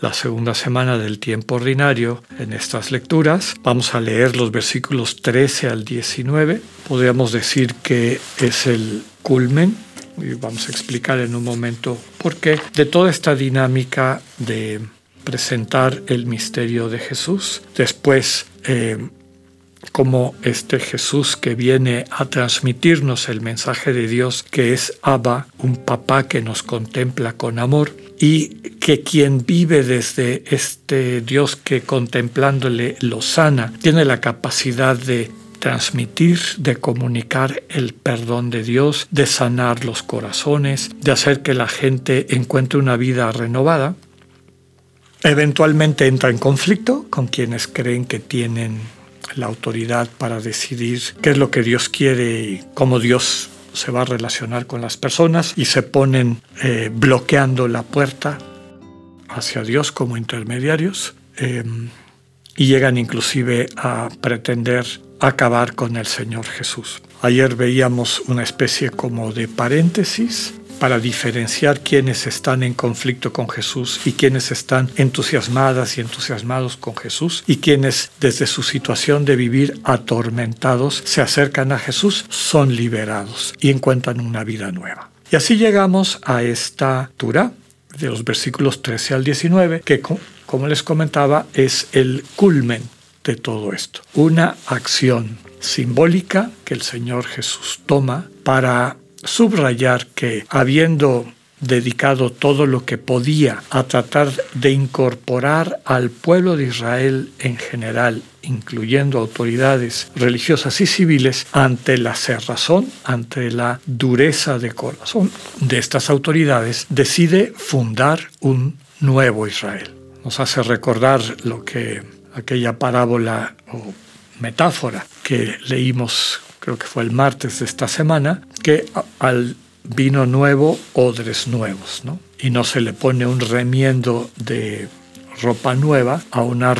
la segunda semana del tiempo ordinario en estas lecturas. Vamos a leer los versículos 13 al 19. Podríamos decir que es el culmen y vamos a explicar en un momento por qué de toda esta dinámica de presentar el misterio de Jesús. Después eh, como este Jesús que viene a transmitirnos el mensaje de Dios, que es Abba, un papá que nos contempla con amor, y que quien vive desde este Dios que contemplándole lo sana, tiene la capacidad de transmitir, de comunicar el perdón de Dios, de sanar los corazones, de hacer que la gente encuentre una vida renovada. Eventualmente entra en conflicto con quienes creen que tienen la autoridad para decidir qué es lo que Dios quiere y cómo Dios se va a relacionar con las personas y se ponen eh, bloqueando la puerta hacia Dios como intermediarios em, y llegan inclusive a pretender acabar con el Señor Jesús. Ayer veíamos una especie como de paréntesis para diferenciar quienes están en conflicto con Jesús y quienes están entusiasmadas y entusiasmados con Jesús y quienes desde su situación de vivir atormentados se acercan a Jesús son liberados y encuentran una vida nueva. Y así llegamos a esta Tura de los versículos 13 al 19 que como les comentaba es el culmen de todo esto. Una acción simbólica que el Señor Jesús toma para subrayar que habiendo dedicado todo lo que podía a tratar de incorporar al pueblo de Israel en general, incluyendo autoridades religiosas y civiles, ante la cerrazón, ante la dureza de corazón de estas autoridades, decide fundar un nuevo Israel. Nos hace recordar lo que aquella parábola o metáfora que leímos creo que fue el martes de esta semana, que al vino nuevo, odres nuevos, ¿no? Y no se le pone un remiendo de ropa nueva a una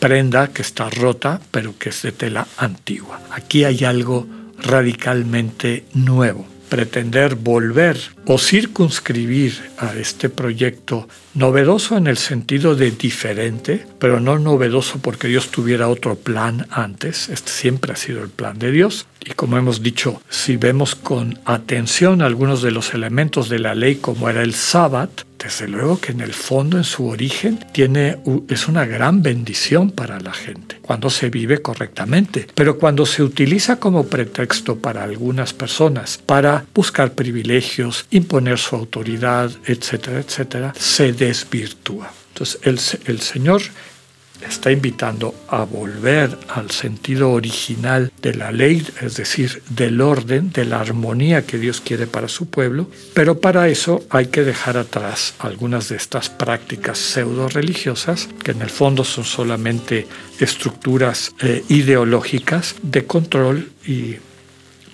prenda que está rota, pero que es de tela antigua. Aquí hay algo radicalmente nuevo pretender volver o circunscribir a este proyecto novedoso en el sentido de diferente, pero no novedoso porque Dios tuviera otro plan antes, este siempre ha sido el plan de Dios. Y como hemos dicho, si vemos con atención algunos de los elementos de la ley como era el sábado, desde luego que en el fondo, en su origen, tiene, es una gran bendición para la gente, cuando se vive correctamente. Pero cuando se utiliza como pretexto para algunas personas, para buscar privilegios, imponer su autoridad, etcétera, etcétera, se desvirtúa. Entonces el, el Señor está invitando a volver al sentido original de la ley, es decir, del orden, de la armonía que Dios quiere para su pueblo, pero para eso hay que dejar atrás algunas de estas prácticas pseudo religiosas, que en el fondo son solamente estructuras eh, ideológicas de control y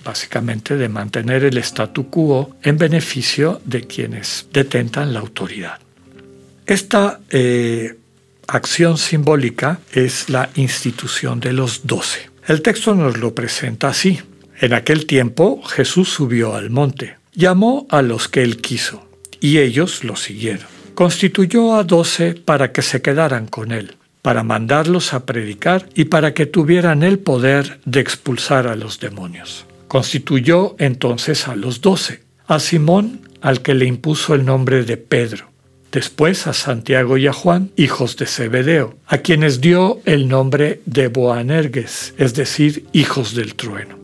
básicamente de mantener el statu quo en beneficio de quienes detentan la autoridad. Esta eh, acción simbólica es la institución de los doce. El texto nos lo presenta así. En aquel tiempo Jesús subió al monte, llamó a los que él quiso, y ellos lo siguieron. Constituyó a doce para que se quedaran con él, para mandarlos a predicar y para que tuvieran el poder de expulsar a los demonios. Constituyó entonces a los doce, a Simón, al que le impuso el nombre de Pedro, después a Santiago y a Juan, hijos de Zebedeo, a quienes dio el nombre de Boanerges, es decir, hijos del trueno,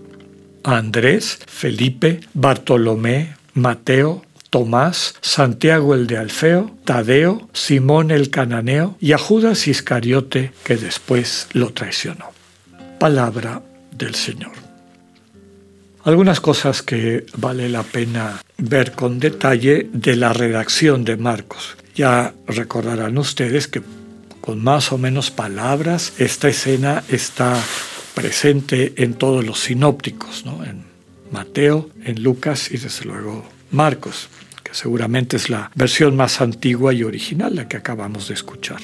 a Andrés, Felipe, Bartolomé, Mateo, Tomás, Santiago el de Alfeo, Tadeo, Simón el cananeo y a Judas Iscariote que después lo traicionó. Palabra del Señor. Algunas cosas que vale la pena ver con detalle de la redacción de Marcos. Ya recordarán ustedes que con más o menos palabras. Esta escena está presente en todos los sinópticos, en Mateo, en Lucas y desde luego Marcos, que seguramente es la versión más antigua y original, la que acabamos de escuchar.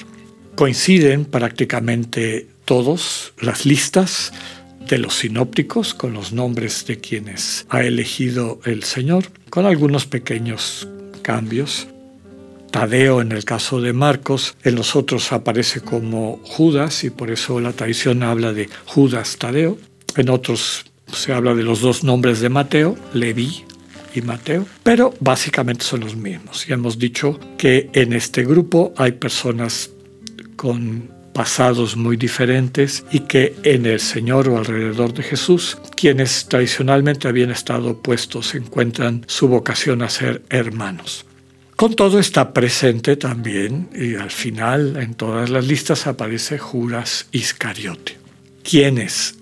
Coinciden prácticamente todos las listas de los sinópticos con los nombres de quienes ha elegido el Señor, con algunos pequeños cambios. Tadeo en el caso de Marcos, en los otros aparece como Judas y por eso la tradición habla de Judas Tadeo. En otros se habla de los dos nombres de Mateo, Leví y Mateo, pero básicamente son los mismos. Y hemos dicho que en este grupo hay personas con pasados muy diferentes y que en el Señor o alrededor de Jesús, quienes tradicionalmente habían estado opuestos encuentran su vocación a ser hermanos. Con todo está presente también, y al final en todas las listas aparece Judas Iscariote, quienes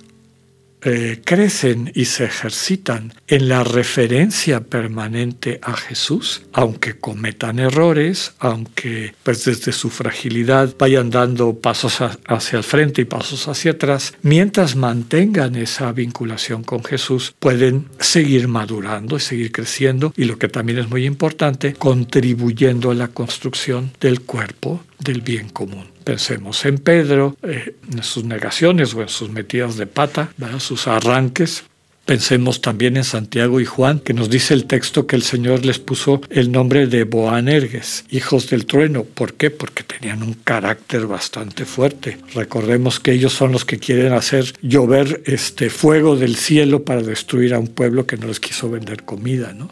eh, crecen y se ejercitan en la referencia permanente a Jesús, aunque cometan errores, aunque pues desde su fragilidad vayan dando pasos hacia el frente y pasos hacia atrás, mientras mantengan esa vinculación con Jesús, pueden seguir madurando y seguir creciendo y lo que también es muy importante, contribuyendo a la construcción del cuerpo del bien común. Pensemos en Pedro, eh, en sus negaciones o en sus metidas de pata, sus arranques. Pensemos también en Santiago y Juan, que nos dice el texto que el Señor les puso el nombre de Boanerges, hijos del trueno. ¿Por qué? Porque tenían un carácter bastante fuerte. Recordemos que ellos son los que quieren hacer llover este fuego del cielo para destruir a un pueblo que no les quiso vender comida, ¿no?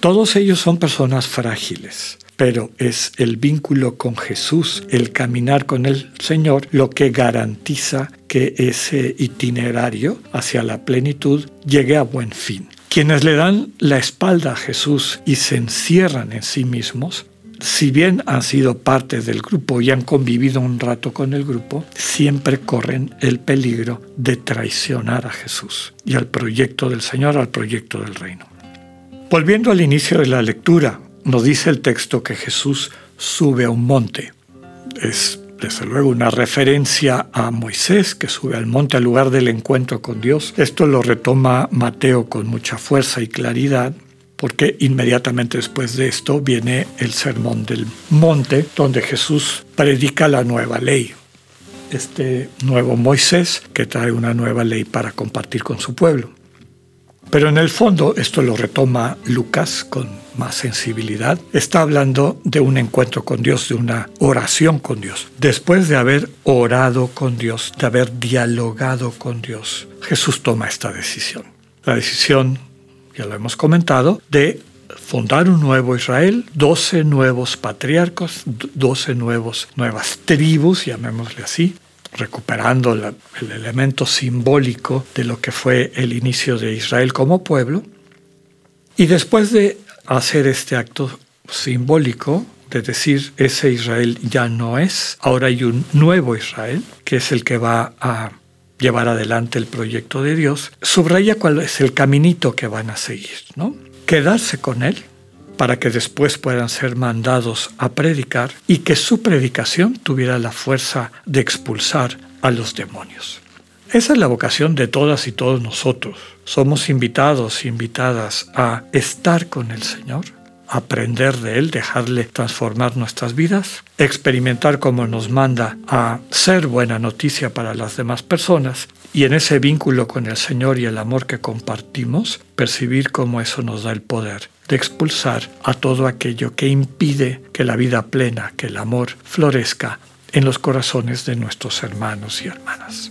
Todos ellos son personas frágiles, pero es el vínculo con Jesús, el caminar con el Señor, lo que garantiza que ese itinerario hacia la plenitud llegue a buen fin. Quienes le dan la espalda a Jesús y se encierran en sí mismos, si bien han sido parte del grupo y han convivido un rato con el grupo, siempre corren el peligro de traicionar a Jesús y al proyecto del Señor, al proyecto del reino. Volviendo al inicio de la lectura, nos dice el texto que Jesús sube a un monte. Es desde luego una referencia a Moisés que sube al monte al lugar del encuentro con Dios. Esto lo retoma Mateo con mucha fuerza y claridad porque inmediatamente después de esto viene el sermón del monte donde Jesús predica la nueva ley. Este nuevo Moisés que trae una nueva ley para compartir con su pueblo. Pero en el fondo, esto lo retoma Lucas con más sensibilidad, está hablando de un encuentro con Dios, de una oración con Dios. Después de haber orado con Dios, de haber dialogado con Dios, Jesús toma esta decisión. La decisión, ya lo hemos comentado, de fundar un nuevo Israel, 12 nuevos patriarcos, 12 nuevos, nuevas tribus, llamémosle así, recuperando el elemento simbólico de lo que fue el inicio de Israel como pueblo. Y después de hacer este acto simbólico, de decir ese Israel ya no es, ahora hay un nuevo Israel, que es el que va a llevar adelante el proyecto de Dios, subraya cuál es el caminito que van a seguir, ¿no? Quedarse con él, para que después puedan ser mandados a predicar y que su predicación tuviera la fuerza de expulsar a los demonios. Esa es la vocación de todas y todos nosotros. Somos invitados, invitadas a estar con el Señor, aprender de Él, dejarle transformar nuestras vidas, experimentar como nos manda a ser buena noticia para las demás personas y en ese vínculo con el Señor y el amor que compartimos, percibir cómo eso nos da el poder de expulsar a todo aquello que impide que la vida plena, que el amor florezca en los corazones de nuestros hermanos y hermanas.